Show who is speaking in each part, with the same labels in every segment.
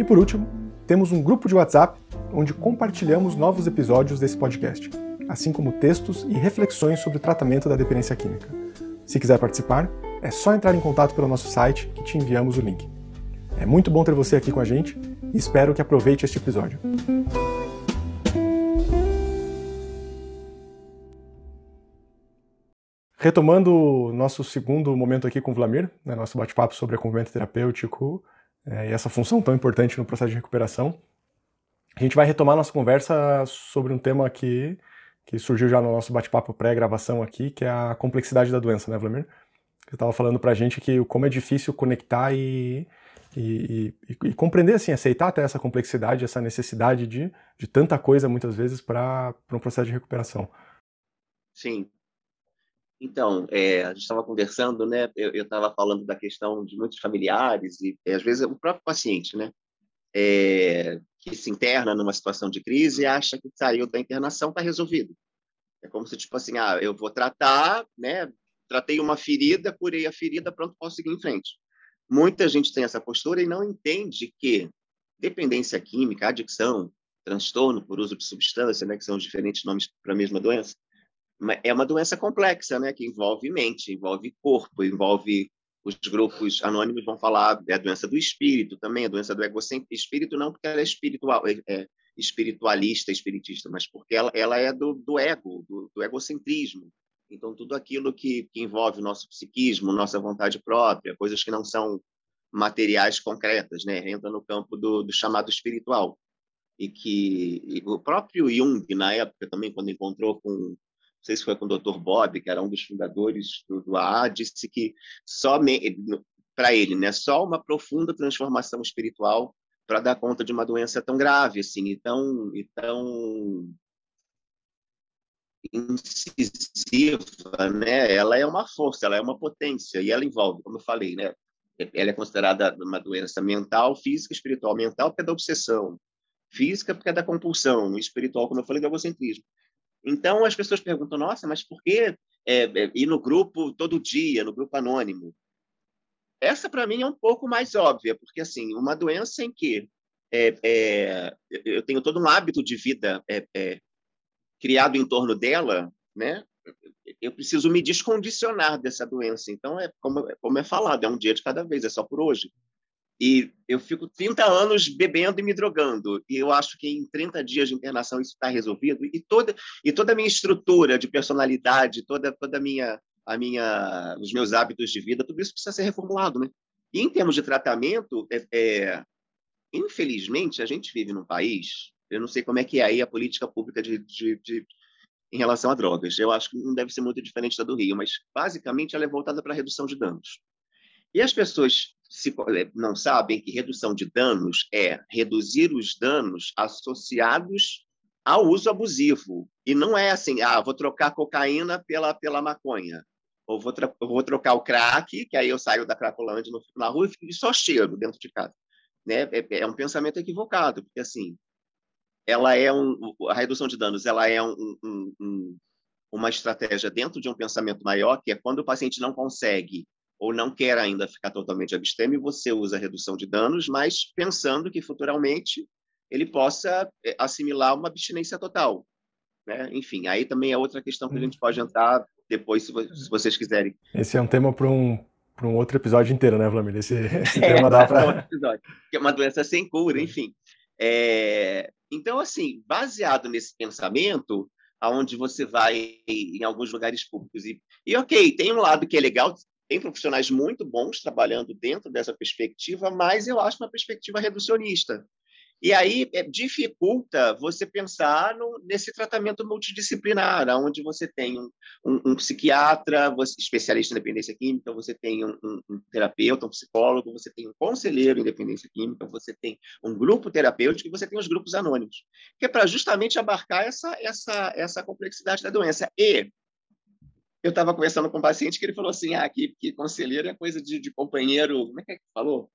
Speaker 1: E por último, temos um grupo de WhatsApp onde compartilhamos novos episódios desse podcast, assim como textos e reflexões sobre o tratamento da dependência química. Se quiser participar, é só entrar em contato pelo nosso site que te enviamos o link. É muito bom ter você aqui com a gente e espero que aproveite este episódio. Retomando nosso segundo momento aqui com o Vlamir, né, nosso bate-papo sobre acompanhamento terapêutico é, e essa função tão importante no processo de recuperação, a gente vai retomar nossa conversa sobre um tema que, que surgiu já no nosso bate-papo pré-gravação aqui, que é a complexidade da doença, né, Vlamir? Você estava falando para a gente que como é difícil conectar e, e, e, e, compreender, assim, aceitar até essa complexidade, essa necessidade de, de tanta coisa, muitas vezes, para um processo de recuperação.
Speaker 2: Sim, então, é, a gente estava conversando, né? Eu estava falando da questão de muitos familiares e, às vezes, o próprio paciente, né? É, que se interna numa situação de crise e acha que saiu da internação, está resolvido. É como se, tipo assim, ah, eu vou tratar, né? Tratei uma ferida, curei a ferida, pronto, posso seguir em frente. Muita gente tem essa postura e não entende que dependência química, adicção, transtorno por uso de substância, né, que são diferentes nomes para a mesma doença, é uma doença complexa, né, que envolve mente, envolve corpo, envolve os grupos anônimos vão falar é a doença do espírito também, a doença do egocentrismo. Espírito não porque ela é espiritual, é, é espiritualista, espiritista, mas porque ela, ela é do, do ego, do, do, egocentrismo. Então, tudo aquilo que, que envolve o nosso psiquismo, nossa vontade própria, coisas que não são materiais concretas, né? entra no campo do, do chamado espiritual. E que e o próprio Jung, na época, também, quando encontrou com não sei se foi com o Dr. Bob, que era um dos fundadores do, do AA, disse que só para ele, né, só uma profunda transformação espiritual para dar conta de uma doença tão grave, assim, e tão, e tão incisiva, né? Ela é uma força, ela é uma potência e ela envolve, como eu falei, né? Ela é considerada uma doença mental, física, espiritual. Mental porque é da obsessão, física porque é da compulsão, espiritual, como eu falei, do egocentrismo. Então as pessoas perguntam: nossa, mas por que é, é, ir no grupo todo dia, no grupo anônimo? Essa para mim é um pouco mais óbvia, porque assim, uma doença em que é, é eu tenho todo um hábito de vida é, é, criado em torno dela, né? Eu preciso me descondicionar dessa doença. Então é como, como é falado, é um dia de cada vez, é só por hoje. E eu fico 30 anos bebendo e me drogando. E eu acho que em 30 dias de internação isso está resolvido. E toda, e toda a minha estrutura de personalidade, toda, toda a minha, a minha, os meus hábitos de vida, tudo isso precisa ser reformulado. Né? E em termos de tratamento, é, é, infelizmente, a gente vive num país, eu não sei como é que é aí a política pública de, de, de em relação a drogas. Eu acho que não deve ser muito diferente da do Rio, mas basicamente ela é voltada para a redução de danos. E as pessoas se, eh, não sabem que redução de danos é reduzir os danos associados ao uso abusivo. E não é assim, ah, vou trocar cocaína pela, pela maconha. Ou vou, vou trocar o crack, que aí eu saio da Cracolândia, não fico na rua e só cheiro dentro de casa. Né? É, é, um pensamento equivocado, porque assim, ela é um, a redução de danos ela é um, um, um, uma estratégia dentro de um pensamento maior, que é quando o paciente não consegue ou não quer ainda ficar totalmente abstêmio, você usa a redução de danos, mas pensando que futuramente ele possa eh, assimilar uma abstinência total. Né? Enfim, aí também é outra questão que a gente pode entrar depois, se, vocês quiserem.
Speaker 1: Esse é um tema para um, para um outro episódio inteiro, né, Vladimir? Esse, esse é, tema dá para.
Speaker 2: É uma doença sem cura, enfim. É... então, assim, baseado nesse pensamento, aonde você vai em alguns lugares públicos e, e ok, tem um lado que é legal, tem profissionais muito bons trabalhando dentro dessa perspectiva, mas eu acho uma perspectiva reducionista. E aí é, dificulta você pensar no, nesse tratamento multidisciplinar, onde você tem um, um, um psiquiatra, você, especialista em dependência química, você tem um, um, terapeuta, um psicólogo, você tem um conselheiro em dependência química, você tem um grupo terapêutico e você tem os grupos anônimos, que é para justamente abarcar essa, essa, essa complexidade da doença. E eu estava conversando com um paciente que ele falou assim, ah, que, que conselheiro é coisa de, de companheiro, como é que é que falou?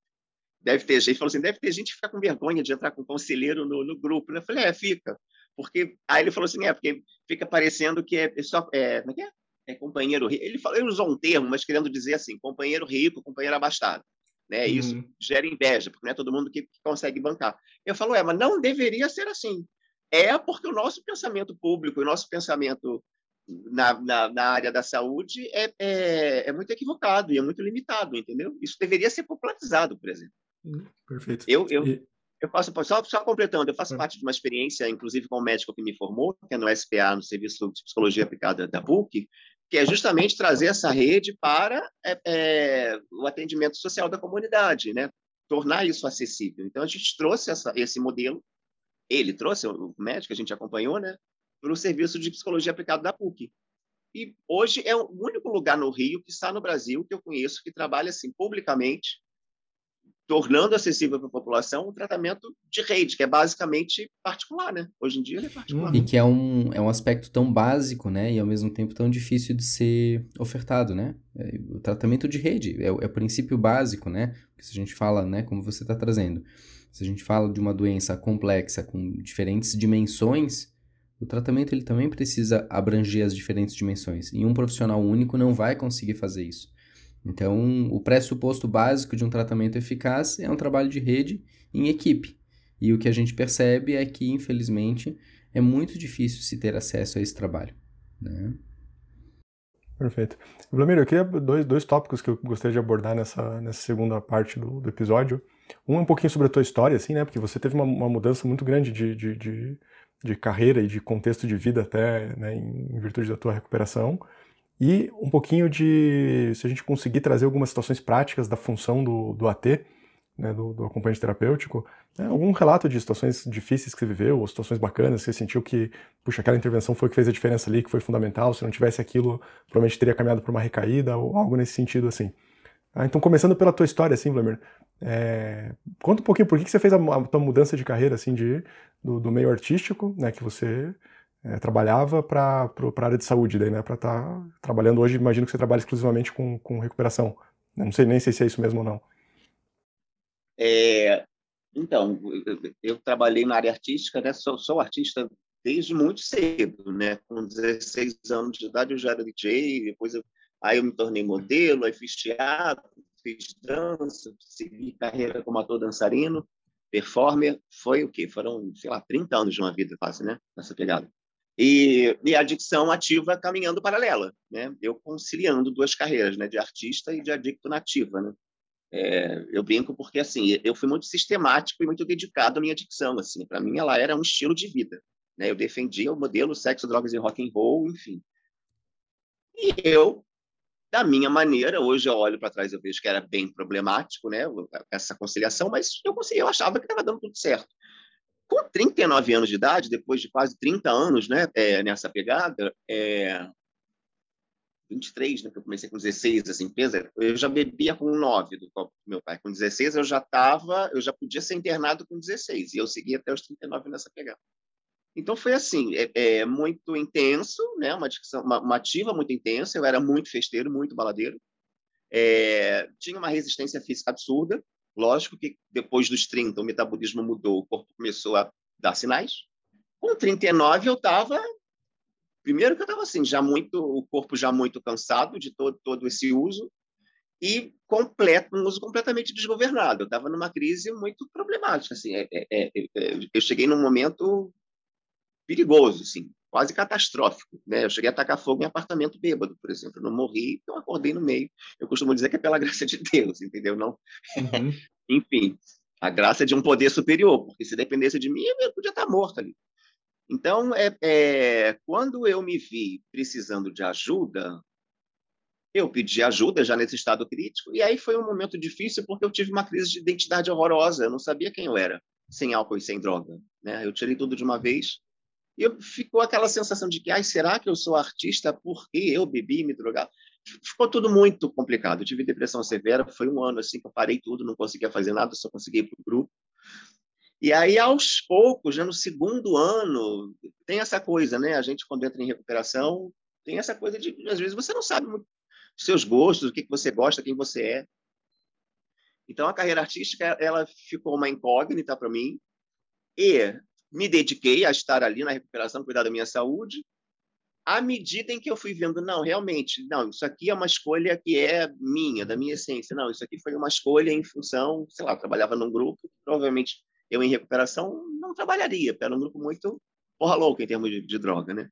Speaker 2: deve ter gente, falou assim, deve ter gente que fica com vergonha de entrar com conselheiro no, no grupo. Eu falei, é, fica. Porque, aí ele falou assim, é, porque fica parecendo que é só, é, como é que é? É companheiro rico. Ele, falou, ele usou um termo, mas querendo dizer assim, companheiro rico, companheiro abastado. Né? Uhum. Isso gera inveja, porque não é todo mundo que, que consegue bancar. Eu falo, é, mas não deveria ser assim. É porque o nosso pensamento público, o nosso pensamento na, na, na, área da saúde é, é, é, muito equivocado e é muito limitado, entendeu? Isso deveria ser popularizado, por exemplo.
Speaker 1: Perfeito.
Speaker 2: Eu, eu, e... eu faço, só, só completando, eu faço é. parte de uma experiência, inclusive com o médico que me formou, que é no SPA, no Serviço de Psicologia Aplicada da PUC, que é justamente trazer essa rede para é, é, o atendimento social da comunidade, né? tornar isso acessível. Então, a gente trouxe essa, esse modelo, ele trouxe, o médico, a gente acompanhou, né? Para o Serviço de Psicologia Aplicada da PUC. E hoje é o único lugar no Rio que está no Brasil que eu conheço que trabalha assim publicamente tornando acessível para a população um tratamento de rede, que é basicamente particular, né? Hoje em dia é particular.
Speaker 3: E que é um, é um aspecto tão básico, né? E ao mesmo tempo tão difícil de ser ofertado, né? É, o tratamento de rede é, é, o princípio básico, né? Porque se a gente fala, né, como você está trazendo, se a gente fala de uma doença complexa com diferentes dimensões, o tratamento ele também precisa abranger as diferentes dimensões. E um profissional único não vai conseguir fazer isso. Então, o pressuposto básico de um tratamento eficaz é um trabalho de rede em equipe. E o que a gente percebe é que, infelizmente, é muito difícil se ter acesso a esse trabalho. Né?
Speaker 1: Perfeito. Vladimir, eu queria dois, dois tópicos que eu gostaria de abordar nessa, nessa segunda parte do, do episódio. Um é um pouquinho sobre a tua história, assim, né? Porque você teve uma, uma mudança muito grande de, de, de, de, carreira e de contexto de vida até, né, em, virtude da tua recuperação e um pouquinho de, se a gente conseguir trazer algumas situações práticas da função do, do AT, né, do, do, acompanhante terapêutico, né, algum relato de situações difíceis que você viveu, ou situações bacanas, que você sentiu que, puxa, aquela intervenção foi o que fez a diferença ali, que foi fundamental, se não tivesse aquilo, provavelmente teria caminhado por uma recaída, ou algo nesse sentido, assim. Ah, então, começando pela tua história, assim, Vladimir, é, conta um pouquinho por que, que você fez a, a tua mudança de carreira, assim, de, do, do meio artístico, né, que você é, trabalhava para a área de saúde, daí, né? Para estar tá trabalhando hoje, imagino que você trabalha exclusivamente com, com recuperação. Não sei nem sei se é isso mesmo ou não.
Speaker 2: É, então, eu, eu, trabalhei na área artística, né? Sou, sou artista desde muito cedo, né? Com 16 anos de idade eu já era DJ, depois eu, aí eu me tornei modelo, aí fiz teatro, fiz dança, segui carreira como ator dançarino, performer, foi o quê? Foram, sei lá, 30 anos de uma vida quase, né? Nessa pegada. E, e a adicção ativa caminhando paralela, né? Eu conciliando duas carreiras, né? De artista e de adicto nativa, né? É, eu brinco porque assim eu fui muito sistemático e muito dedicado à minha adicção assim para mim ela era um estilo de vida né eu defendia o modelo sexo drogas e rock and roll enfim e eu da minha maneira hoje eu olho para trás eu vejo que era bem problemático né essa conciliação mas eu consegui eu achava que estava dando tudo certo com 39 anos de idade, depois de quase 30 anos né, é, nessa pegada, é, 23, né, que eu comecei com 16, assim, eu já bebia com 9 do copo do meu pai. Com 16 eu já estava, eu já podia ser internado com 16, e eu segui até os 39 nessa pegada. Então foi assim, é, é muito intenso, né, uma, uma, uma, ativa muito intensa, eu era muito festeiro, muito baladeiro, é, tinha uma resistência física absurda, Lógico que depois dos 30 o metabolismo mudou, o corpo começou a dar sinais. Com 39 eu estava primeiro que eu estava assim, já muito o corpo já muito cansado de todo todo esse uso e completo, um uso completamente desgovernado. Eu estava numa crise muito problemática, assim. É, é, é, é, eu cheguei num momento perigoso, assim quase catastrófico. Né? Eu cheguei a atacar fogo em apartamento bêbado, por exemplo. Eu não morri, então acordei no meio. Eu costumo dizer que é pela graça de Deus, entendeu? Não. Uhum. Enfim. A graça é de um poder superior, porque se dependesse de mim, eu podia estar morto ali. Então, é, é, quando eu me vi precisando de ajuda, eu pedi ajuda já nesse estado crítico, e aí foi um momento difícil porque eu tive uma crise de identidade horrorosa, eu não sabia quem eu era, sem álcool e sem droga. Né? Eu tirei tudo de uma vez, e ficou aquela sensação de que, ai, será que eu sou artista porque eu bebi e me drogava? Ficou tudo muito complicado. Eu tive depressão severa, foi um ano assim que eu parei tudo, não conseguia fazer nada, só conseguia ir para o grupo. E aí, aos poucos, já no segundo ano, tem essa coisa, né? A gente, quando entra em recuperação, tem essa coisa de, às vezes, você não sabe muito seus gostos, o que, que você gosta, quem você é. Então, a carreira artística, ela ficou uma incógnita para mim. E me dediquei a estar ali na recuperação, cuidar da minha saúde. À medida em que eu fui vendo, não, realmente, não, isso aqui é uma escolha que é minha, da minha essência. Não, isso aqui foi uma escolha em função, sei lá, eu trabalhava num grupo, provavelmente eu em recuperação não trabalharia, era um grupo muito porra louca em termos de, de droga, né?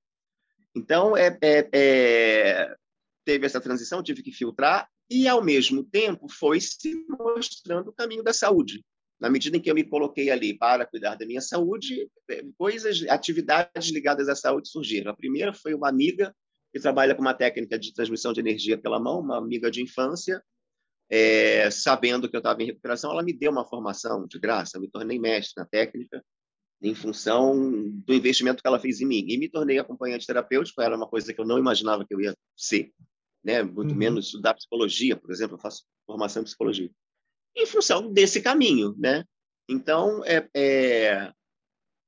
Speaker 2: Então, é, é, é, teve essa transição, tive que filtrar, e, ao mesmo tempo, foi se mostrando o caminho da saúde. Na medida em que eu me coloquei ali para cuidar da minha saúde, é, coisas, atividades ligadas à saúde surgiram. A primeira foi uma amiga que trabalha com uma técnica de transmissão de energia pela mão, uma amiga de infância, é, sabendo que eu estava em recuperação, ela me deu uma formação de graça, eu me tornei mestre na técnica, em função do investimento que ela fez em mim. E me tornei acompanhante terapêutico, era uma coisa que eu não imaginava que eu ia ser, né? muito uhum. menos estudar psicologia, por exemplo, eu faço formação em psicologia. Em função desse caminho, né? Então, é, é,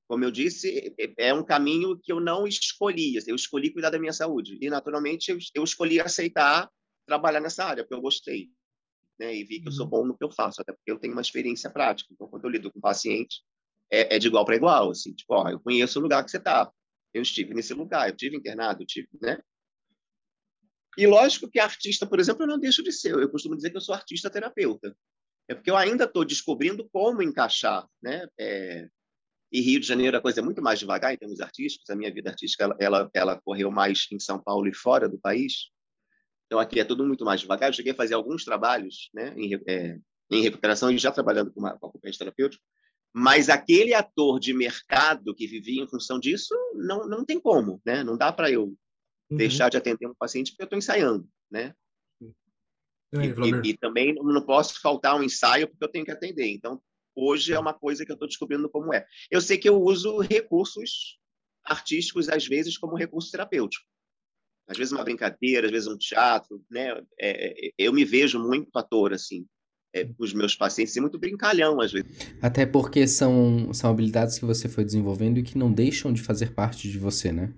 Speaker 2: como eu disse, é, um caminho que eu não escolhi. Eu escolhi cuidar da minha saúde. E, naturalmente, eu, eu escolhi aceitar trabalhar nessa área, porque eu gostei né? E vi que eu sou uhum. bom no que eu faço, até porque eu tenho uma experiência prática. Então, quando eu lido com paciente, é, é de igual para igual, assim, tipo, ó, eu conheço o lugar que você está, eu estive nesse lugar, eu tive internado, eu tive, né? E lógico que artista, por exemplo, eu não deixo de ser. Eu costumo dizer que eu sou artista terapeuta. É porque eu ainda estou descobrindo como encaixar, né? É... E Rio de Janeiro a coisa é muito mais devagar em termos artísticos. A minha vida artística ela, ela, ela correu mais em São Paulo e fora do país. Então, aqui é tudo muito mais devagar. Eu cheguei a fazer alguns trabalhos né, em, é, em recuperação e já trabalhando com, uma, com terapêutico, mas aquele ator de mercado que vivia em função disso, não, não tem como, né? Não dá para eu uhum. deixar de atender um paciente porque eu estou ensaiando, né? E, e, e, também não posso faltar um ensaio porque eu tenho que atender. Então, hoje é uma coisa que eu estou descobrindo como é. Eu sei que eu uso recursos artísticos, às vezes, como recurso terapêutico às vezes uma brincadeira, às vezes um teatro, né? É, é eu me vejo muito ator, assim, é, os meus pacientes, e muito brincalhão, às vezes.
Speaker 3: Até porque são, são habilidades que você foi desenvolvendo e que não deixam de fazer parte de você, né?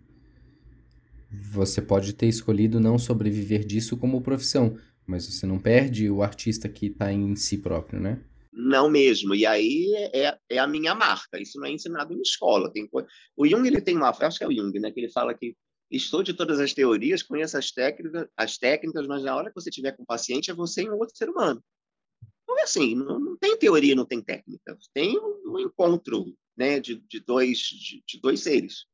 Speaker 3: Você pode ter escolhido não sobreviver disso como profissão, mas você não perde o artista que está em si próprio, né?
Speaker 2: Não mesmo. E aí é, é a minha marca. Isso não é ensinado em escola. Tem O Jung ele tem uma, acho que é o Jung, né? Que ele fala que estude todas as teorias, conheça as técnicas, as técnicas, mas na hora que você tiver com o paciente é você e um outro ser humano. Não é assim, não, não tem teoria, não tem técnica. Tem um, um encontro né, de, de, dois, de, de, dois seres.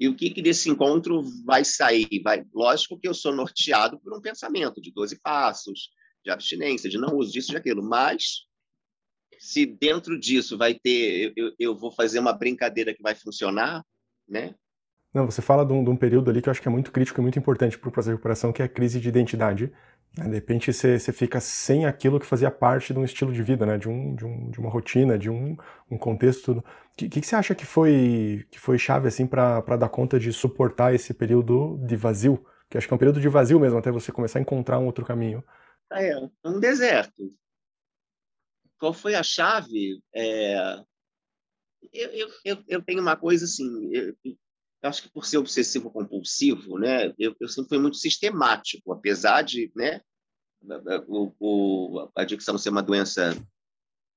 Speaker 2: E o que, que desse encontro vai sair? Vai, lógico que eu sou norteado por um pensamento de 12 passos, de abstinência, de não uso disso, de aquilo, mas se dentro disso vai ter, eu, eu vou fazer uma brincadeira que vai funcionar, né?
Speaker 1: Não, você fala de um, de um, período ali que eu acho que é muito crítico e muito importante para o processo de recuperação, que é a crise de identidade. Né? De repente você, você fica sem aquilo que fazia parte de um estilo de vida, né? de, um, de, um, de uma rotina, de um, um contexto. O que, que, você acha que foi, que foi chave assim, para dar conta de suportar esse período de vazio? Que acho que é um período de vazio mesmo, até você começar a encontrar um outro caminho.
Speaker 2: É, um deserto. Qual foi a chave? É... Eu, eu, eu, tenho uma coisa assim, eu acho que por ser obsessivo compulsivo, né, eu, eu sempre fui muito sistemático, apesar de, né, o, o, a adicção ser uma doença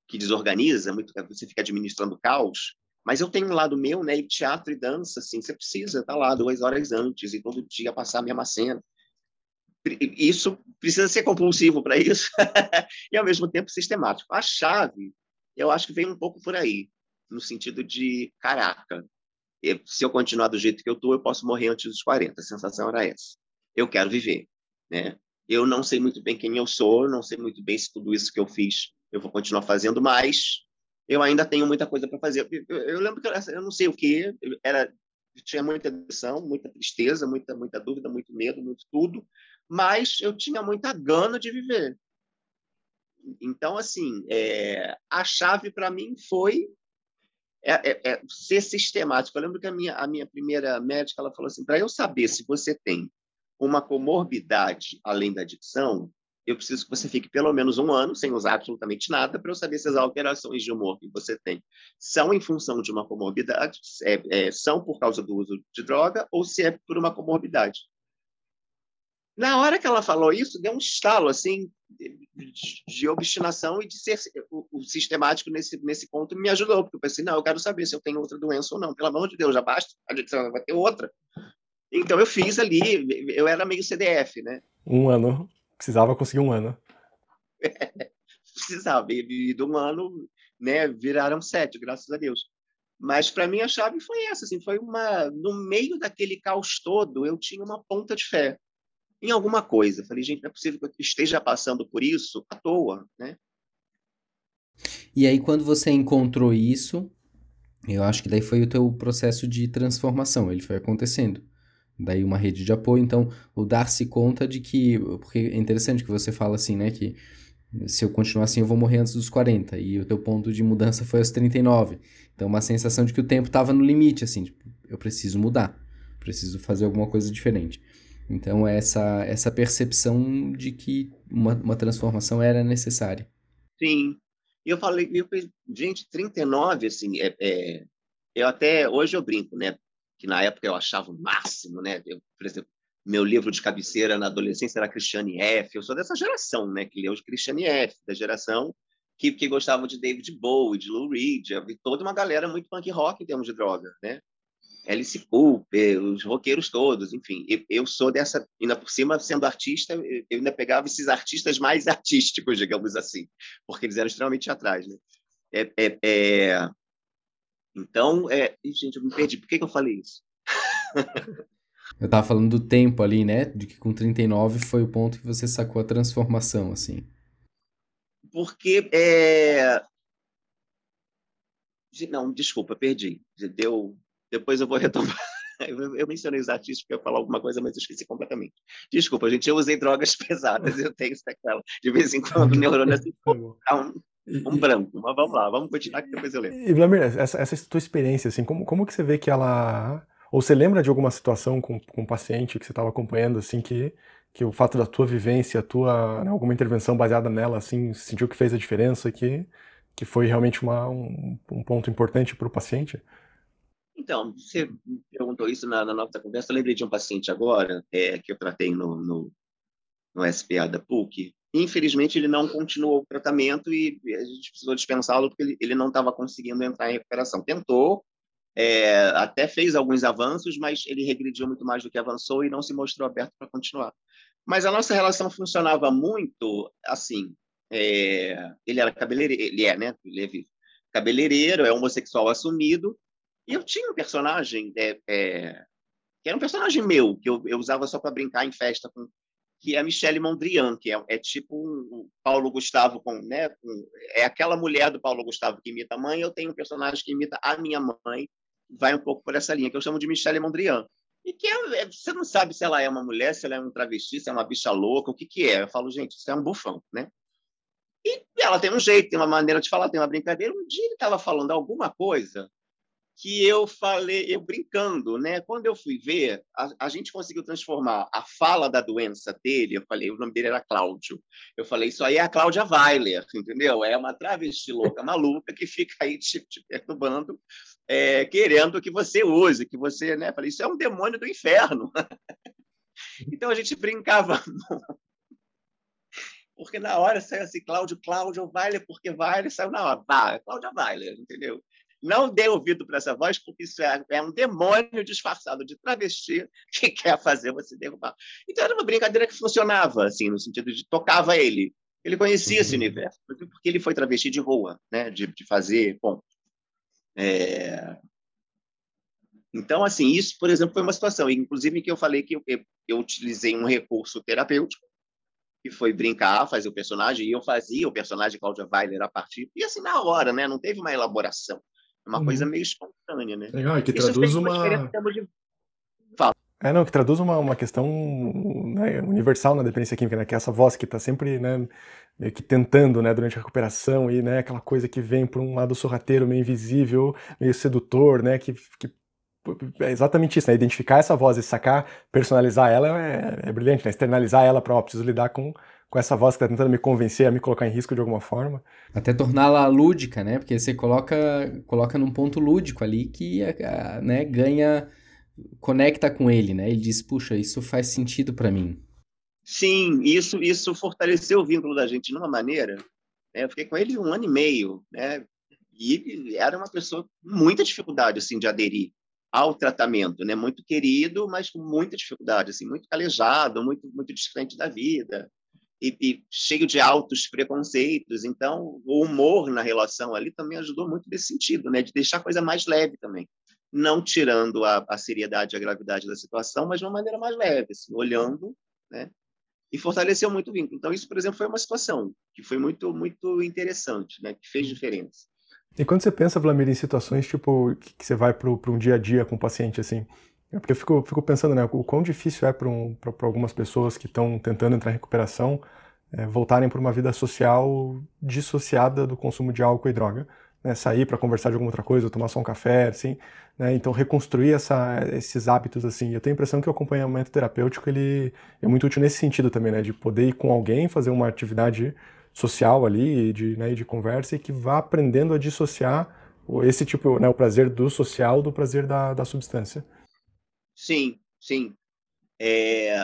Speaker 2: que desorganiza, muito, você fica administrando caos, mas eu tenho um lado meu, né, e teatro e dança, assim, você precisa estar lá duas horas antes e todo dia passar a mesma cena. Isso precisa ser compulsivo para isso e ao mesmo tempo sistemático. A chave, eu acho que vem um pouco por aí, no sentido de caraca, se eu continuar do jeito que eu estou, eu posso morrer antes dos 40. A sensação era essa. Eu quero viver, né? Eu não sei muito bem quem eu sou, não sei muito bem se tudo isso que eu fiz eu vou continuar fazendo, mas eu ainda tenho muita coisa para fazer. Eu, eu, lembro que eu não sei o que, era tinha muita depressão, muita tristeza, muita muita dúvida, muito medo, muito tudo, mas eu tinha muita gana de viver. Então, assim, é, a chave para mim foi é, é, é, ser sistemático. Eu lembro que a minha, a minha primeira médica ela falou assim: para eu saber se você tem uma comorbidade além da adicção, eu preciso que você fique pelo menos um ano sem usar absolutamente nada para eu saber se as alterações de humor que você tem são em função de uma comorbidade, é, é, são por causa do uso de droga ou se é por uma comorbidade. Na hora que ela falou isso, deu um estalo assim de, obstinação e de ser o, o, sistemático nesse nesse ponto me ajudou, porque eu pensei, não, eu quero saber se eu tenho outra doença ou não. Pelo amor de Deus, já basta, a gente vai ter outra. Então eu fiz ali, eu era meio CDF, né?
Speaker 1: Um ano, precisava conseguir um ano.
Speaker 2: precisava, e de um ano, né, viraram sete, graças a Deus. Mas para mim a chave foi essa, assim, foi uma no meio daquele caos todo, eu tinha uma ponta de fé em alguma coisa. Falei, gente, não é possível que eu esteja passando por isso à toa, né?
Speaker 3: E aí, quando você encontrou isso, eu acho que daí foi o teu processo de transformação, ele foi acontecendo. Daí uma rede de apoio, então, o dar-se conta de que, porque é interessante que você fala assim, né, que se eu continuar assim eu vou morrer antes dos 40, e o teu ponto de mudança foi aos 39. Então, uma sensação de que o tempo estava no limite, assim, tipo, eu preciso mudar, preciso fazer alguma coisa diferente. Então, essa, essa percepção de que uma, uma transformação era necessária.
Speaker 2: Sim. Eu falei, eu, gente, 39, assim, é, é, eu até, hoje eu brinco, né? Que na época eu achava o máximo, né? Eu, por exemplo, meu livro de cabeceira na adolescência era Christiane F. Eu sou dessa geração, né? Que leu os Christiane F. Da geração que, que gostava de David Bowie, de Lou Reed. Vi toda uma galera muito punk rock em termos de droga, né? Alice Cooper, os roqueiros todos, enfim. Eu, sou dessa, ainda por cima, sendo artista, eu ainda pegava esses artistas mais artísticos, digamos assim, porque eles eram extremamente atrás, né? É, é, é... Então, é... gente, eu me perdi. Por que, que eu falei isso?
Speaker 3: eu tava falando do tempo ali, né? De que com 39 foi o ponto que você sacou a transformação, assim.
Speaker 2: Porque é... Não, desculpa, perdi. Deu, depois eu vou retomar. Eu mencionei os artistas porque eu ia falar alguma coisa, mas eu esqueci completamente. Desculpa, gente, eu usei drogas pesadas, eu tenho sequela. De vez em quando, neurônio assim, dá um, um branco. Mas vamos lá, vamos continuar que depois eu lembro.
Speaker 1: E, Vladimir, essa, essa tua experiência, assim, como, como que você vê que ela... Ou você lembra de alguma situação com, com um paciente que você estava acompanhando, assim, que, que o fato da tua vivência, a tua, né, alguma intervenção baseada nela, assim, sentiu que fez a diferença, que, que foi realmente uma, um, um ponto importante para o paciente?
Speaker 2: Então, você perguntou isso na, na, nossa conversa. Eu lembrei de um paciente agora, é, que eu tratei no, no, no SPA da PUC. Infelizmente, ele não continuou o tratamento e a gente precisou dispensá-lo porque ele, ele não estava conseguindo entrar em recuperação. Tentou, é, até fez alguns avanços, mas ele regrediu muito mais do que avançou e não se mostrou aberto para continuar. Mas a nossa relação funcionava muito assim. É, ele era cabeleireiro, ele é, né? Ele é cabeleireiro, é homossexual assumido, e eu tinha um personagem é, é, que era um personagem meu, que eu, eu usava só para brincar em festa, com, que é a Michelle Mondrian, que é, é tipo um, um, Paulo Gustavo, com, né, é aquela mulher do Paulo Gustavo que imita a mãe, eu tenho um personagem que imita a minha mãe, vai um pouco por essa linha, que eu chamo de Michelle Mondrian. E que é, é, você não sabe se ela é uma mulher, se ela é um travesti, se é uma bicha louca, o que que é. Eu falo, gente, isso é um bufão, né? E ela tem um jeito, tem uma maneira de falar, tem uma brincadeira. Um dia ele estava falando alguma coisa que eu falei, eu brincando, né? Quando eu fui ver, a, a, gente conseguiu transformar a fala da doença dele, eu falei, o nome dele era Cláudio. Eu falei, isso aí é a Cláudia Weiler, entendeu? É uma travesti louca, maluca, que fica aí te, te perturbando, é, querendo que você use, que você, né? Eu falei, isso é um demônio do inferno. então a gente brincava porque na hora saiu assim, Cláudio, Cláudio Weiler, porque Weiler saiu na hora. Bah, Cláudia Weiler, entendeu? Não dê ouvido para essa voz, porque isso é, é, um demônio disfarçado de travesti que quer fazer você derrubar. Então era uma brincadeira que funcionava, assim, no sentido de tocava ele. Ele conhecia uhum. esse universo, porque ele foi travesti de rua, né? de, de fazer ponto. É... Então, assim, isso, por exemplo, foi uma situação, inclusive, que eu falei que eu, eu utilizei um recurso terapêutico que foi brincar, fazer o personagem, e eu fazia o personagem Cláudia Weiler a partir, e assim, na hora, né? Não teve uma elaboração. É uma uhum. coisa meio espontânea, né?
Speaker 1: Legal, e que Isso traduz uma... De... Fala. É, não, que traduz uma, uma questão né, universal na dependência química, né? Que é essa voz que está sempre, né, meio que tentando, né, durante a recuperação, e, né, aquela coisa que vem por um lado sorrateiro, meio invisível, meio sedutor, né, que, que é exatamente isso, né? Identificar essa voz e sacar, personalizar ela é, é brilhante, né? Externalizar ela para, preciso lidar com, com essa voz que está tentando me convencer a me colocar em risco de alguma forma.
Speaker 3: Até torná-la lúdica, né? Porque você coloca, coloca num ponto lúdico ali que a, a, né, ganha, conecta com ele, né? Ele diz, puxa, isso faz sentido para mim.
Speaker 2: Sim, isso, isso fortaleceu o vínculo da gente de uma maneira. Né? Eu fiquei com ele um ano e meio, né? E ele era uma pessoa com muita dificuldade assim de aderir ao tratamento, né? Muito querido, mas com muita dificuldade, assim, muito calejado, muito muito distante da vida e, e, cheio de altos preconceitos. Então, o humor na relação ali também ajudou muito nesse sentido, né? De deixar a coisa mais leve também, não tirando a, a seriedade e a gravidade da situação, mas de uma maneira mais leve, assim, olhando, né? E fortaleceu muito o vínculo. Então, isso, por exemplo, foi uma situação que foi muito muito interessante, né? Que fez diferença.
Speaker 1: E quando você pensa, Vladimir, em situações tipo que, você vai para um dia a dia com o paciente, assim, é porque eu fico, fico pensando, né, o quão difícil é para um, algumas pessoas que estão tentando entrar em recuperação é, voltarem para uma vida social dissociada do consumo de álcool e droga. Né, sair para conversar de alguma outra coisa, tomar só um café, assim, né, então reconstruir essa, esses hábitos, assim, eu tenho a impressão que o acompanhamento terapêutico, ele é muito útil nesse sentido também, né, de poder ir com alguém, fazer uma atividade social ali, de, né, de conversa, e que vá aprendendo a dissociar esse tipo, né, o prazer do social do prazer da, da substância.
Speaker 2: Sim, sim. É...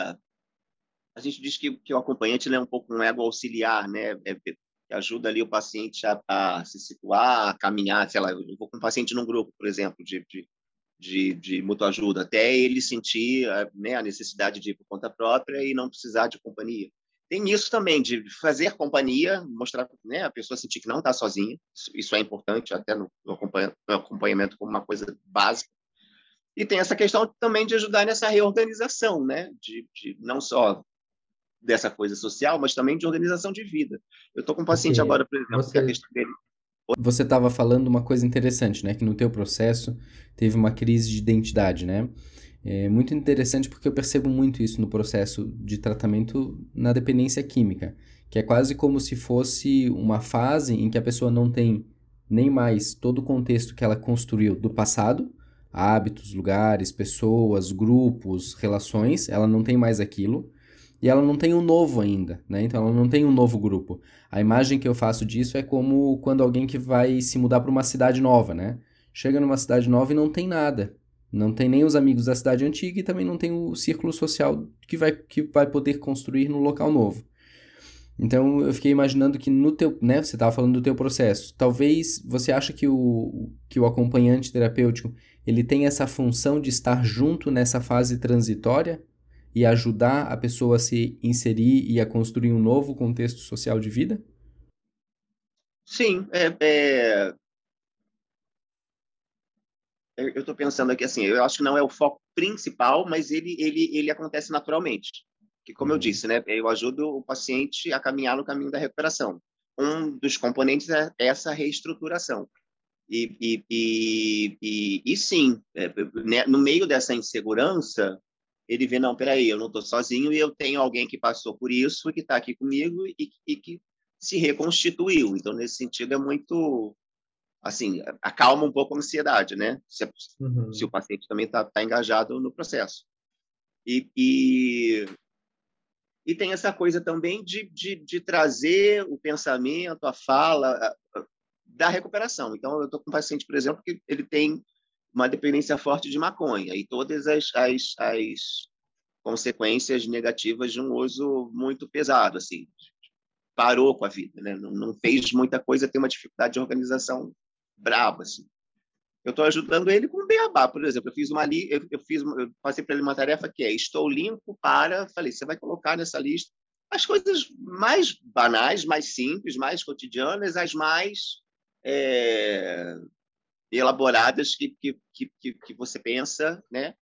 Speaker 2: A gente diz que, que o acompanhante é um pouco um ego auxiliar, né? É, que ajuda ali o paciente a, a, se situar, a caminhar, sei lá, eu vou com um paciente num grupo, por exemplo, de, de, de, de mutua ajuda, até ele sentir né, a necessidade de ir por conta própria e não precisar de companhia tem isso também de fazer companhia, mostrar né, a pessoa sentir que não está sozinha. Isso, isso, é importante até no, no, acompanhamento como uma coisa básica. E tem essa questão também de ajudar nessa reorganização, né? De, de não só dessa coisa social, mas também de organização de vida. Eu estou com um paciente Sim. agora, por exemplo, Você... que a questão dele
Speaker 3: você estava falando uma coisa interessante, né? Que no teu processo teve uma crise de identidade, né? É muito interessante porque eu percebo muito isso no processo de tratamento na dependência química, que é quase como se fosse uma fase em que a pessoa não tem nem mais todo o contexto que ela construiu do passado, hábitos, lugares, pessoas, grupos, relações, ela não tem mais aquilo. E ela não tem um novo ainda, né? Então ela não tem um novo grupo. A imagem que eu faço disso é como quando alguém que vai se mudar para uma cidade nova, né? Chega numa cidade nova e não tem nada. Não tem nem os amigos da cidade antiga e também não tem o círculo social que vai, que vai poder construir no local novo. Então eu fiquei imaginando que no teu, né, você estava falando do teu processo. Talvez você acha que o, que o acompanhante terapêutico ele tem essa função de estar junto nessa fase transitória e ajudar a pessoa a se inserir e a construir um novo contexto social de vida?
Speaker 2: Sim, é, é eu estou pensando aqui assim, eu acho que não é o foco principal, mas ele, ele, ele acontece naturalmente. Que, como eu uhum. disse, né, eu ajudo o paciente a caminhar no caminho da recuperação. Um dos componentes é essa reestruturação. E, e, e, e, e sim, é, né, no meio dessa insegurança, ele vê, não, peraí, eu não estou sozinho e eu tenho alguém que passou por isso, que está aqui comigo e, e que se reconstituiu. Então, nesse sentido, é muito assim, acalma um pouco a ansiedade, né? Se, uhum. se o paciente também está tá engajado no processo. E, e, e, tem essa coisa também de, de, de trazer o pensamento, a fala a, da recuperação. Então, eu estou com um paciente, por exemplo, que ele tem uma dependência forte de maconha e todas as, as, as consequências negativas de um uso muito pesado, assim, parou com a vida, né? não, não fez muita coisa, tem uma dificuldade de organização brabo, assim. Eu estou ajudando ele com beabá, por exemplo. Eu fiz uma li eu, eu fiz, eu passei para ele uma tarefa que é estou limpo para, falei, você vai colocar nessa lista as coisas mais banais, mais simples, mais cotidianas, as mais é, elaboradas que, que, que, que você pensa, né?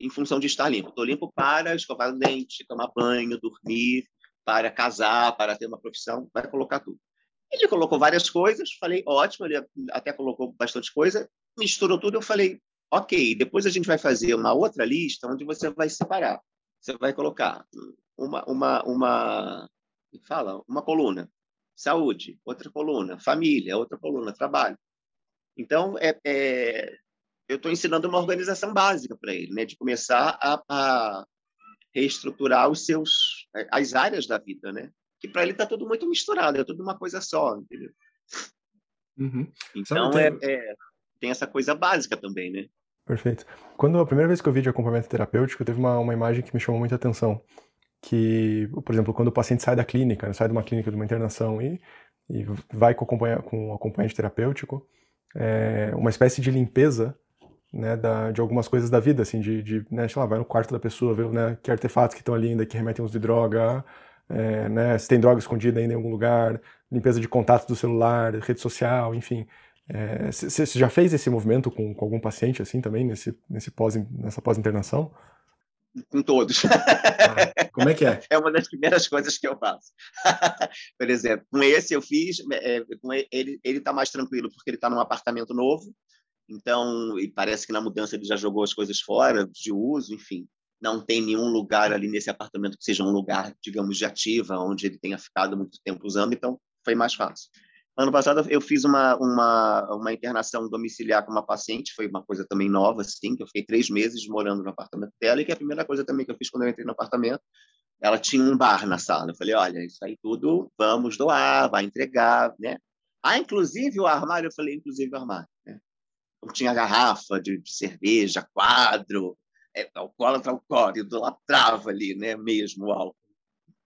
Speaker 2: Em função de estar limpo. Estou limpo para escovar o dente, tomar banho, dormir, para casar, para ter uma profissão, vai colocar tudo. Ele colocou várias coisas, falei, ótimo, ele até colocou bastante coisa, misturou tudo, eu falei, ok, depois a gente vai fazer uma outra lista onde você vai separar. Você vai colocar uma, uma, uma, fala, uma coluna, saúde, outra coluna, família, outra coluna, trabalho. Então, é, é eu estou ensinando uma organização básica para ele, né, de começar a, a reestruturar os seus as áreas da vida, né? Que para ele está tudo muito misturado, é tudo uma coisa só, entendeu? Uhum. Então é, é, tem essa coisa básica também, né?
Speaker 1: Perfeito. Quando a primeira vez que eu vi de acompanhamento terapêutico, teve uma, uma imagem que me chamou muita atenção, que, por exemplo, quando o paciente sai da clínica, né, sai de uma clínica de uma internação e, e vai com, acompanha, com acompanhante terapêutico, é uma espécie de limpeza né, da, de algumas coisas da vida, assim, de, de né, sei lá, vai no quarto da pessoa, ver né, que artefatos que estão ali ainda que remetem uns de droga, é, né, se tem droga escondida ainda em algum lugar, limpeza de contato do celular, rede social, enfim. Você é, já fez esse movimento com, com, algum paciente assim também, nesse, nesse pós, nessa pós-internação?
Speaker 2: Com todos.
Speaker 1: Ah, como é que é?
Speaker 2: É uma das primeiras coisas que eu faço. Por exemplo, com esse eu fiz, é, com ele está mais tranquilo porque ele está num apartamento novo, então, e parece que na mudança ele já jogou as coisas fora de uso, enfim. Não tem nenhum lugar ali nesse apartamento que seja um lugar, digamos, de ativa, onde ele tenha ficado muito tempo usando, então foi mais fácil. Ano passado eu fiz uma, uma, uma internação domiciliar com uma paciente, foi uma coisa também nova, assim, que eu fiquei três meses morando no apartamento dela, e que a primeira coisa também que eu fiz quando eu entrei no apartamento, ela tinha um bar na sala. Eu falei, olha, isso aí tudo vamos doar, vai entregar, né? Ah, inclusive o armário, eu falei, inclusive o armário. Né? tinha garrafa de cerveja, quadro, é, alcoólatra, alcoólatra, idolatrava ali, né, mesmo o álcool.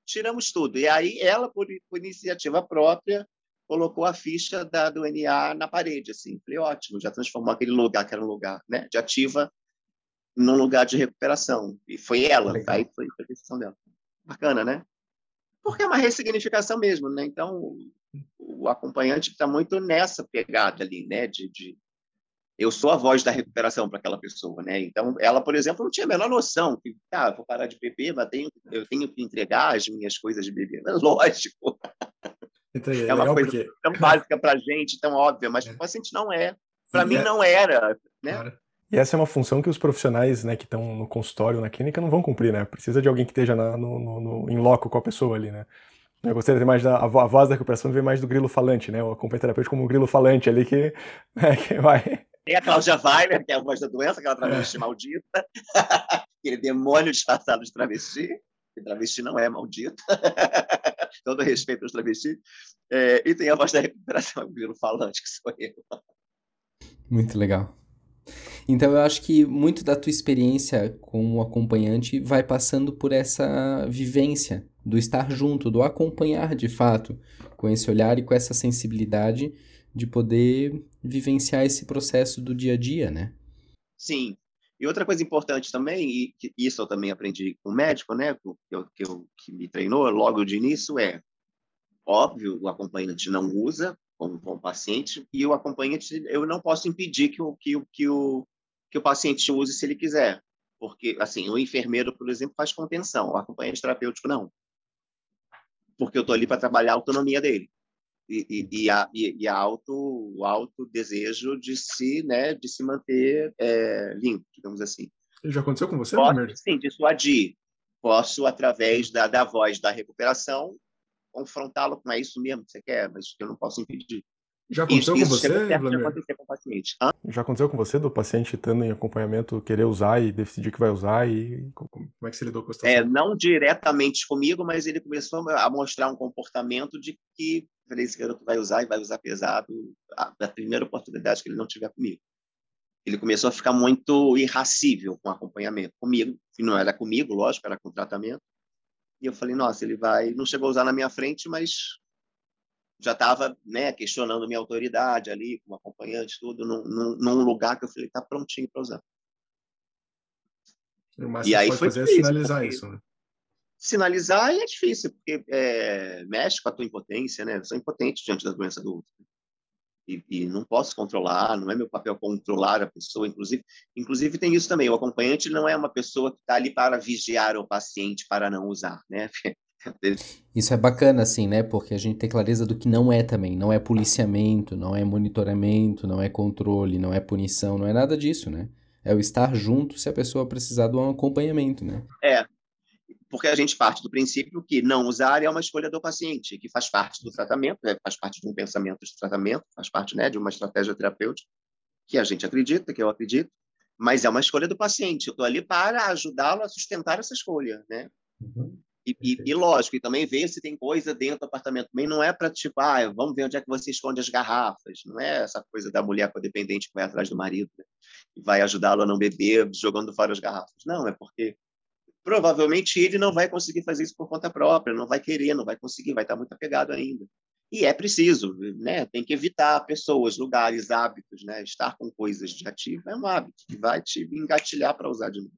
Speaker 2: Tiramos tudo. E aí ela, por, por iniciativa própria, colocou a ficha da, do NA na parede, assim. Falei, ótimo, já transformou aquele lugar que era um lugar né, de ativa num lugar de recuperação. E foi ela, Legal. aí foi a decisão dela. Bacana, né? Porque é uma ressignificação mesmo, né? Então, o acompanhante está muito nessa pegada ali, né? De, de eu sou a voz da recuperação para aquela pessoa, né? Então, ela, por exemplo, não tinha a menor noção que, ah, vou parar de beber, mas tenho, eu tenho que entregar as minhas coisas de beber. Mas, lógico. Então, é, é uma coisa porque... tão básica para a gente, tão óbvia, mas é. para o paciente não é. Para mim, é... não era, né? Claro.
Speaker 1: E essa é uma função que os profissionais né, que estão no consultório, na clínica, não vão cumprir, né? Precisa de alguém que esteja na, no, no, no, em loco com a pessoa ali, né? Eu gostaria de ter mais da a voz da recuperação, ver mais do grilo falante, né? O acompanhamento terapêutico como um grilo falante ali que, né, que vai
Speaker 2: tem a Cláudia Weiler, que é a voz da doença, aquela travesti é. maldita, aquele demônio disfarçado de travesti, que travesti não é maldita, todo respeito aos travestis, é, e tem a voz da recuperação, o grilo falante, que sou eu.
Speaker 3: Muito legal. Então eu acho que muito da tua experiência como acompanhante vai passando por essa vivência do estar junto, do acompanhar de fato, com esse olhar e com essa sensibilidade de poder vivenciar esse processo do dia a dia, né?
Speaker 2: Sim. E outra coisa importante também, e isso eu também aprendi com o médico, né, que, eu, que, eu, que me treinou logo de início, é óbvio, o acompanhante não usa com, com o paciente, e o acompanhante, eu não posso impedir que o, que, o, que, o, que o paciente use se ele quiser. Porque, assim, o enfermeiro, por exemplo, faz contenção, o acompanhante terapêutico não. Porque eu estou ali para trabalhar a autonomia dele e, e, a, e, a auto, o alto desejo de se, né, de se manter é, limpo, digamos assim.
Speaker 1: Já aconteceu com você,
Speaker 2: Posso? Sim, dissuadir. Posso, através da, da voz da recuperação, confrontá-lo com é isso mesmo que você quer, mas eu não posso impedir.
Speaker 1: Já aconteceu isso, com você, com paciente. Já aconteceu com você do paciente estando em acompanhamento, querer usar e decidir que vai usar e como é que você lidou com a situação?
Speaker 2: É, não diretamente comigo, mas ele começou a mostrar um comportamento de que falei, esse garoto vai usar e vai usar pesado da primeira oportunidade que ele não tiver comigo. Ele começou a ficar muito irracível com acompanhamento comigo, e não era comigo, lógico, era com tratamento. E eu falei, nossa, ele vai, não chegou a usar na minha frente, mas já estava né, questionando minha autoridade ali, como acompanhante, tudo, num, num, num lugar que eu falei, está prontinho para usar.
Speaker 1: e aí foi fazer é sinalizar isso, né?
Speaker 2: Sinalizar é difícil, porque é, mexe com a tua impotência, né? Eu sou impotente diante da doença do outro. E, e, não posso controlar, não é meu papel controlar a pessoa, inclusive. Inclusive tem isso também, o acompanhante não é uma pessoa que está ali para vigiar o paciente para não usar, né?
Speaker 3: Isso é bacana, assim, né? Porque a gente tem clareza do que não é também. Não é policiamento, não é monitoramento, não é controle, não é punição, não é nada disso, né? É o estar junto se a pessoa precisar de um acompanhamento, né?
Speaker 2: É, porque a gente parte do princípio que não usar é uma escolha do paciente, que faz parte do tratamento, né? faz parte de um pensamento de tratamento, faz parte né, de uma estratégia terapêutica, que a gente acredita, que eu acredito, mas é uma escolha do paciente. Eu estou ali para ajudá-lo a sustentar essa escolha, né? Uhum. E, e, e, lógico, e também ver se tem coisa dentro do apartamento. Também não é para, tipo, ah, vamos ver onde é que você esconde as garrafas. Não é essa coisa da mulher codependente que vai atrás do marido né? e vai ajudá-lo a não beber jogando fora as garrafas. Não, é porque provavelmente ele não vai conseguir fazer isso por conta própria, não vai querer, não vai conseguir, vai estar muito apegado ainda. E é preciso, né? Tem que evitar pessoas, lugares, hábitos, né? Estar com coisas de ativo é um hábito que vai te engatilhar para usar de novo.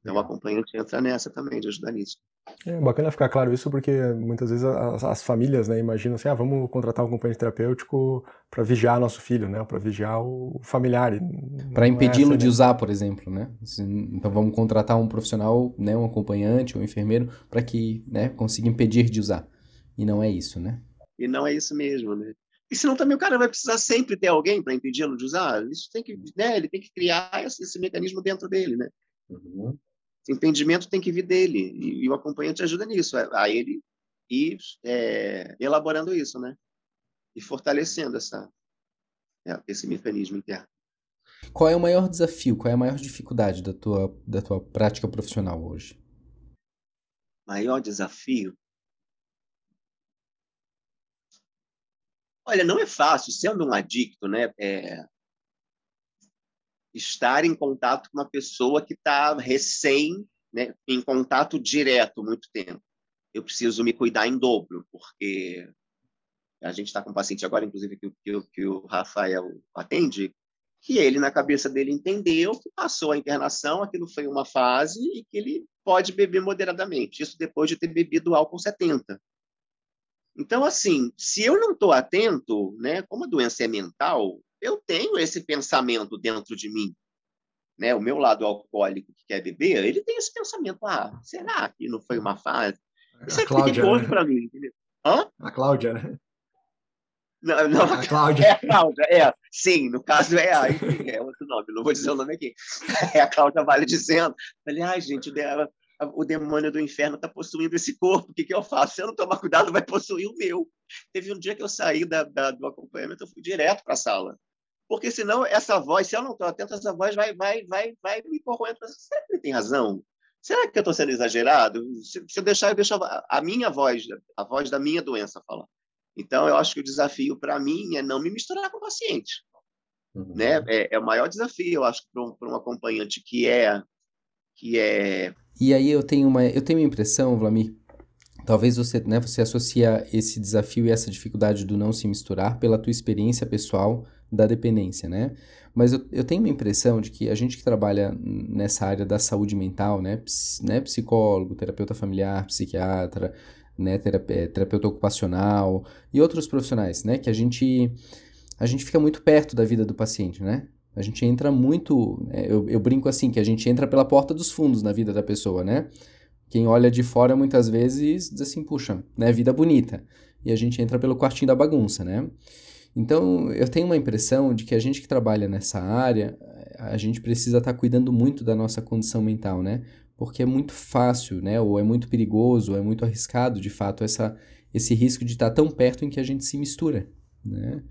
Speaker 2: Então, o acompanhante entra nessa também, de ajudar nisso.
Speaker 1: É bacana ficar claro isso, porque muitas vezes as, as famílias né, imaginam assim: ah, vamos contratar um acompanhante terapêutico para vigiar nosso filho, né, para vigiar o familiar.
Speaker 3: Para impedi-lo é de usar, por exemplo. Né? Então vamos contratar um profissional, né, um acompanhante, um enfermeiro, para que né, consiga impedir de usar. E não é isso, né?
Speaker 2: E não é isso mesmo, né? E senão também o cara vai precisar sempre ter alguém para impedi-lo de usar. Isso tem que, né, ele tem que criar esse, esse mecanismo dentro dele, né? Uhum. Esse entendimento tem que vir dele e, e o acompanhante ajuda nisso, a, a ele ir é, elaborando isso, né? E fortalecendo essa, é, esse mecanismo interno.
Speaker 3: Qual é o maior desafio, qual é a maior dificuldade da tua, da tua prática profissional hoje?
Speaker 2: Maior desafio? Olha, não é fácil, sendo um adicto, né? É, estar em contato com uma pessoa que está recém, né, em contato direto muito tempo. Eu preciso me cuidar em dobro, porque a gente está com um paciente agora, inclusive, que, que, que o Rafael atende, que ele, na cabeça dele, entendeu que passou a internação, aquilo foi uma fase e que ele pode beber moderadamente. Isso depois de ter bebido álcool 70. Então, assim, se eu não estou atento, né, como a doença é mental, eu tenho esse pensamento dentro de mim. Né? O meu lado alcoólico que quer beber, ele tem esse pensamento: ah, será que não foi uma fase?
Speaker 1: Isso é perigoso
Speaker 2: né? para mim. Entendeu?
Speaker 1: Hã? A Cláudia, né?
Speaker 2: Não, não, a Cláudia. É a Cláudia, é. Sim, no caso é a, enfim, é outro nome, não vou dizer o nome aqui. É a Cláudia Vale dizendo. Falei, ai, gente, o demônio do inferno está possuindo esse corpo, o que, que eu faço? Se eu não tomar cuidado, vai possuir o meu. Teve um dia que eu saí da, da do acompanhamento, eu fui direto para a sala porque senão essa voz, se eu não estou atento, essa voz vai, vai, vai, vai me corroendo. Será que ele tem razão? Será que eu estou sendo exagerado? Se, se eu deixar, eu deixo a, a, minha voz, a voz da minha doença falar. Então, eu acho que o desafio para mim é não me misturar com o paciente. Uhum. Né? É, é, o maior desafio, eu acho, para um, um acompanhante que é, que é.
Speaker 3: E aí eu tenho uma, eu tenho uma impressão, Vlamir, talvez você, né, você associa esse desafio e essa dificuldade do não se misturar pela tua experiência pessoal da dependência, né? Mas eu, eu tenho uma impressão de que a gente que trabalha nessa área da saúde mental, né, né psicólogo, terapeuta familiar, psiquiatra, né, terapeuta, terapeuta ocupacional e outros profissionais, né, que a gente a gente fica muito perto da vida do paciente, né? A gente entra muito, né, eu, eu brinco assim, que a gente entra pela porta dos fundos na vida da pessoa, né? Quem olha de fora muitas vezes diz assim, puxa, né, vida bonita. E a gente entra pelo quartinho da bagunça, né? Então, eu tenho uma impressão de que a gente que trabalha nessa área, a gente precisa estar tá cuidando muito da nossa condição mental, né? Porque é muito fácil, né? Ou é muito perigoso, ou é muito arriscado, de fato, essa, esse risco de estar tá tão perto em que a gente se mistura, né?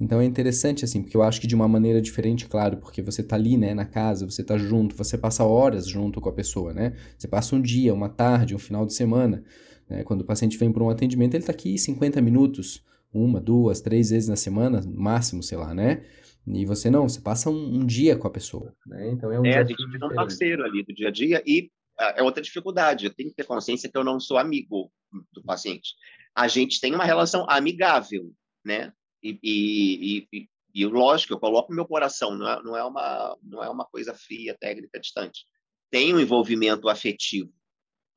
Speaker 3: Então é interessante, assim, porque eu acho que de uma maneira diferente, claro, porque você tá ali, né, na casa, você tá junto, você passa horas junto com a pessoa, né? Você passa um dia, uma tarde, um final de semana, né? Quando o paciente vem para um atendimento, ele tá aqui 50 minutos, uma, duas, três vezes na semana, máximo, sei lá, né? E você não, você passa um, um dia com a pessoa. Né?
Speaker 2: Então é um é, gente fica um parceiro ali do dia a dia e é outra dificuldade. Eu tenho que ter consciência que eu não sou amigo do paciente. A gente tem uma relação amigável, né? E, e, e, e lógico, eu coloco meu coração, não é, não é, uma, não é uma coisa fria, técnica, distante. Tem um envolvimento afetivo,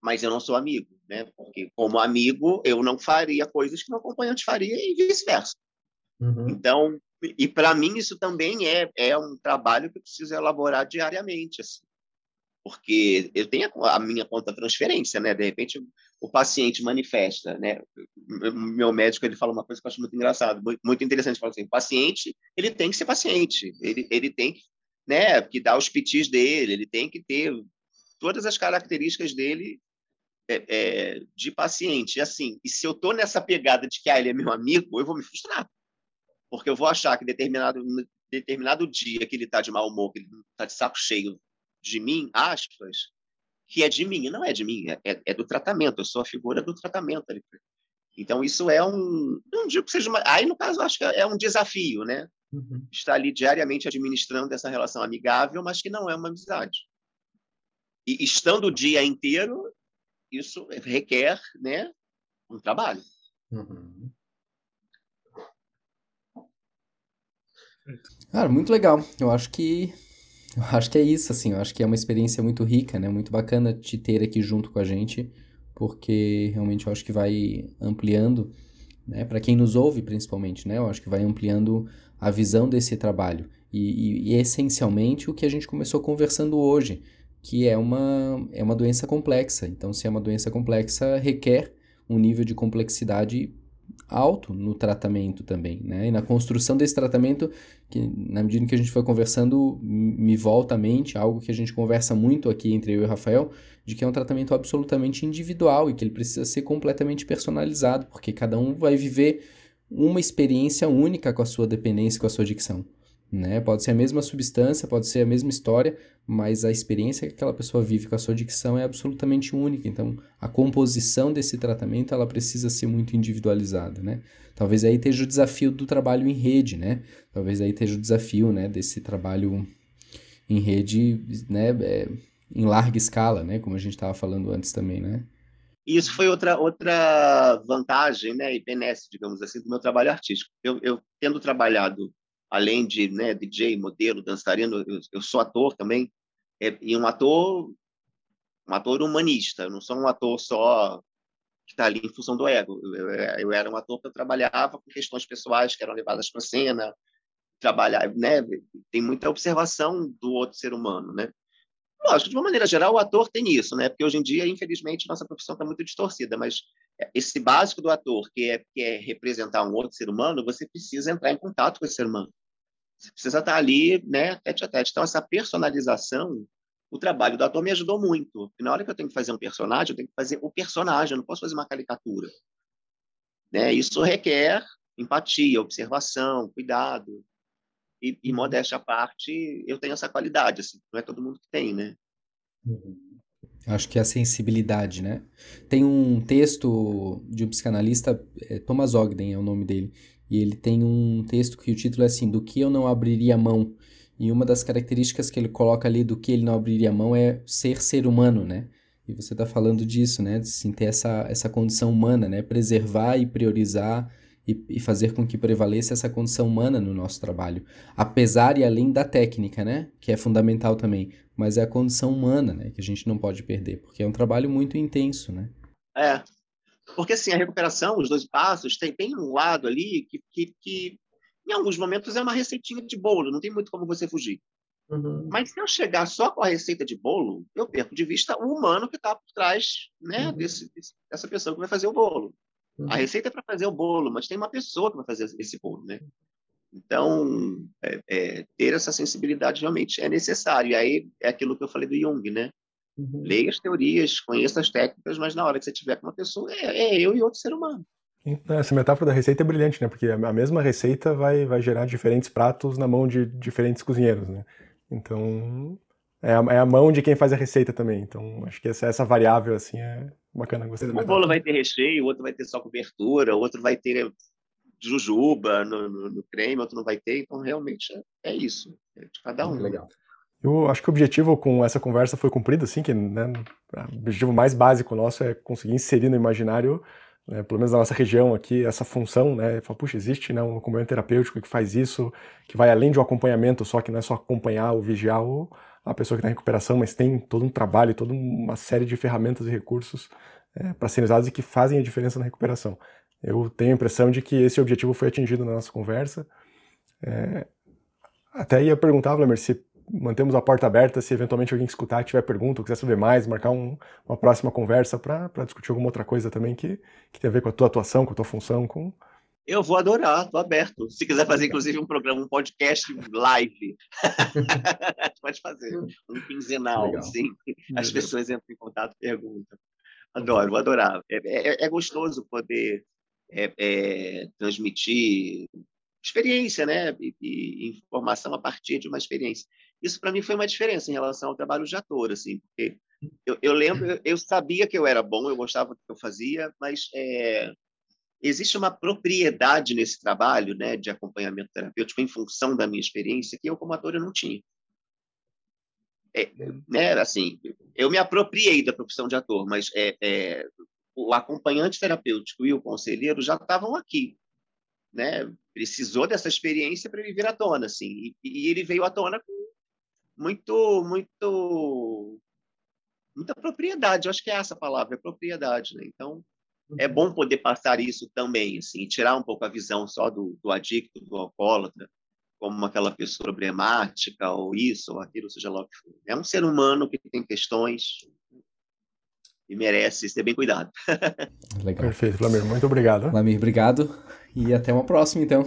Speaker 2: mas eu não sou amigo, né? Porque como amigo eu não faria coisas que meu acompanhante faria e vice-versa. Uhum. Então, e para mim isso também é é um trabalho que eu preciso elaborar diariamente, assim. porque eu tenho a minha conta transferência, né? De repente o paciente manifesta, né? Meu médico ele fala uma coisa que eu acho muito engraçado, muito interessante, fala assim, o paciente ele tem que ser paciente, ele ele tem que, né? Que dar os pitis dele, ele tem que ter todas as características dele é, é, de paciente. E assim, e se eu tô nessa pegada de que ah, ele é meu amigo, eu vou me frustrar, porque eu vou achar que determinado determinado dia que ele está de mau humor, que ele está de saco cheio de mim, aspas, que é de mim, e não é de mim, é, é, é do tratamento, eu sou a figura do tratamento. Então, isso é um. Não digo que seja uma. Aí, no caso, acho que é um desafio, né? Uhum. Estar ali diariamente administrando essa relação amigável, mas que não é uma amizade. E estando o dia inteiro, isso requer né, um trabalho. Uhum.
Speaker 3: Cara, muito legal. Eu acho que eu acho que é isso, assim, eu acho que é uma experiência muito rica, né? Muito bacana te ter aqui junto com a gente, porque realmente eu acho que vai ampliando, né? Para quem nos ouve, principalmente, né? Eu acho que vai ampliando a visão desse trabalho. E, e, e, essencialmente o que a gente começou conversando hoje, que é uma, é uma doença complexa. Então, se é uma doença complexa, requer um nível de complexidade alto no tratamento também, né? E na construção desse tratamento, que na medida que a gente foi conversando, me volta à mente algo que a gente conversa muito aqui entre eu e o Rafael, de que é um tratamento absolutamente individual e que ele precisa ser completamente personalizado, porque cada um vai viver uma experiência única com a sua dependência, com a sua adicção. Né? Pode ser a mesma substância, pode ser a mesma história, mas a experiência que aquela pessoa vive com a sua dicção é absolutamente única. Então, a composição desse tratamento ela precisa ser muito individualizada, né? Talvez aí esteja o desafio do trabalho em rede, né? Talvez aí esteja o desafio, né, desse trabalho em rede, né, é, em larga escala, né, como a gente estava falando antes também, né?
Speaker 2: Isso foi outra outra vantagem, né, e benesse, digamos assim, do meu trabalho artístico. Eu, eu tendo trabalhado além de né, DJ, modelo, dançarino, eu, eu sou ator também, é, e um ator, um ator humanista, eu não sou um ator só que está ali em função do ego. Eu, eu, era um ator que eu trabalhava com questões pessoais que eram levadas para a cena, trabalhar, né? Tem muita observação do outro ser humano, né? Lógico, de uma maneira geral, o ator tem isso, né? Porque hoje em dia, infelizmente, nossa profissão está muito distorcida, mas esse básico do ator, que é, que é representar um outro ser humano, você precisa entrar em contato com esse ser humano. Você precisa estar ali, né, tete a tete. Então, essa personalização, o trabalho do ator me ajudou muito. Porque na hora que eu tenho que fazer um personagem, eu tenho que fazer o personagem, eu não posso fazer uma caricatura. Né? Isso requer empatia, observação, cuidado. E, e uhum. modéstia à parte, eu tenho essa qualidade, assim, não é todo mundo que tem, né?
Speaker 3: Uhum. Acho que é a sensibilidade, né? Tem um texto de um psicanalista, é, Thomas Ogden é o nome dele, e ele tem um texto que o título é assim: Do que eu não abriria mão? E uma das características que ele coloca ali do que ele não abriria mão é ser ser humano, né? E você está falando disso, né? De assim, ter essa, essa condição humana, né? Preservar e priorizar e, e, fazer com que prevaleça essa condição humana no nosso trabalho. Apesar e além da técnica, né? Que é fundamental também. Mas é a condição humana, né? Que a gente não pode perder, porque é um trabalho muito intenso, né?
Speaker 2: É, porque, assim, a recuperação, os dois passos, tem, tem um lado ali que, que, que, em alguns momentos, é uma receitinha de bolo, não tem muito como você fugir. Uhum. Mas se eu chegar só com a receita de bolo, eu perco de vista o humano que está por trás né, uhum. desse, dessa pessoa que vai fazer o bolo. Uhum. A receita é para fazer o bolo, mas tem uma pessoa que vai fazer esse bolo, né? Então, é, é, ter essa sensibilidade realmente é necessário. E aí é aquilo que eu falei do Jung, né? Uhum. Leia as teorias, conheça as técnicas, mas na hora que você tiver com uma pessoa, é, é eu e outro ser humano.
Speaker 1: Essa metáfora da receita é brilhante, né? Porque a mesma receita vai, vai gerar diferentes pratos na mão de diferentes cozinheiros, né? Então, é a, é a mão de quem faz a receita também. Então, acho que essa, essa variável, assim, é bacana. Gostei
Speaker 2: Um bolo vai ter recheio, outro vai ter só cobertura, outro vai ter jujuba no, no, no creme, outro não vai ter. Então, realmente, é, é isso. É de cada um.
Speaker 1: Legal. Eu acho que o objetivo com essa conversa foi cumprido, assim, que né, o objetivo mais básico nosso é conseguir inserir no imaginário, né, pelo menos na nossa região aqui, essa função, né, falar, puxa, existe né, um acompanhamento terapêutico que faz isso, que vai além de um acompanhamento só, que não é só acompanhar ou vigiar a pessoa que está em recuperação, mas tem todo um trabalho, toda uma série de ferramentas e recursos é, para serem usados e que fazem a diferença na recuperação. Eu tenho a impressão de que esse objetivo foi atingido na nossa conversa. É, até ia perguntar, Vladimir, se mantemos a porta aberta se eventualmente alguém escutar tiver pergunta, ou quiser saber mais, marcar um, uma próxima conversa para discutir alguma outra coisa também que, que tem a ver com a tua atuação, com a tua função, com,
Speaker 2: eu vou adorar, estou aberto. Se quiser fazer, inclusive, um programa, um podcast live, pode fazer. Um quinzenal, Legal. assim. As pessoas entram em contato e perguntam. Adoro, vou adorar. É, é, é gostoso poder é, é, transmitir experiência, né? E, e, informação a partir de uma experiência. Isso, para mim, foi uma diferença em relação ao trabalho de ator, assim, porque eu, eu lembro, eu sabia que eu era bom, eu gostava do que eu fazia, mas é, existe uma propriedade nesse trabalho né, de acompanhamento terapêutico em função da minha experiência que eu, como ator, eu não tinha. É, né, assim, eu me apropriei da profissão de ator, mas é, é, o acompanhante terapêutico e o conselheiro já estavam aqui. Né? Precisou dessa experiência para ele vir à tona. Assim, e, e ele veio à tona com muito, muito, muita propriedade. Eu acho que é essa palavra, é propriedade. Né? Então, é bom poder passar isso também, assim, tirar um pouco a visão só do, do adicto, do alcoólatra, como aquela pessoa problemática, ou isso, ou aquilo, seja lá o que for. É um ser humano que tem questões e merece ser bem cuidado.
Speaker 1: Legal. Perfeito, Flamir, muito obrigado.
Speaker 3: Flamir, obrigado. E até uma próxima, então.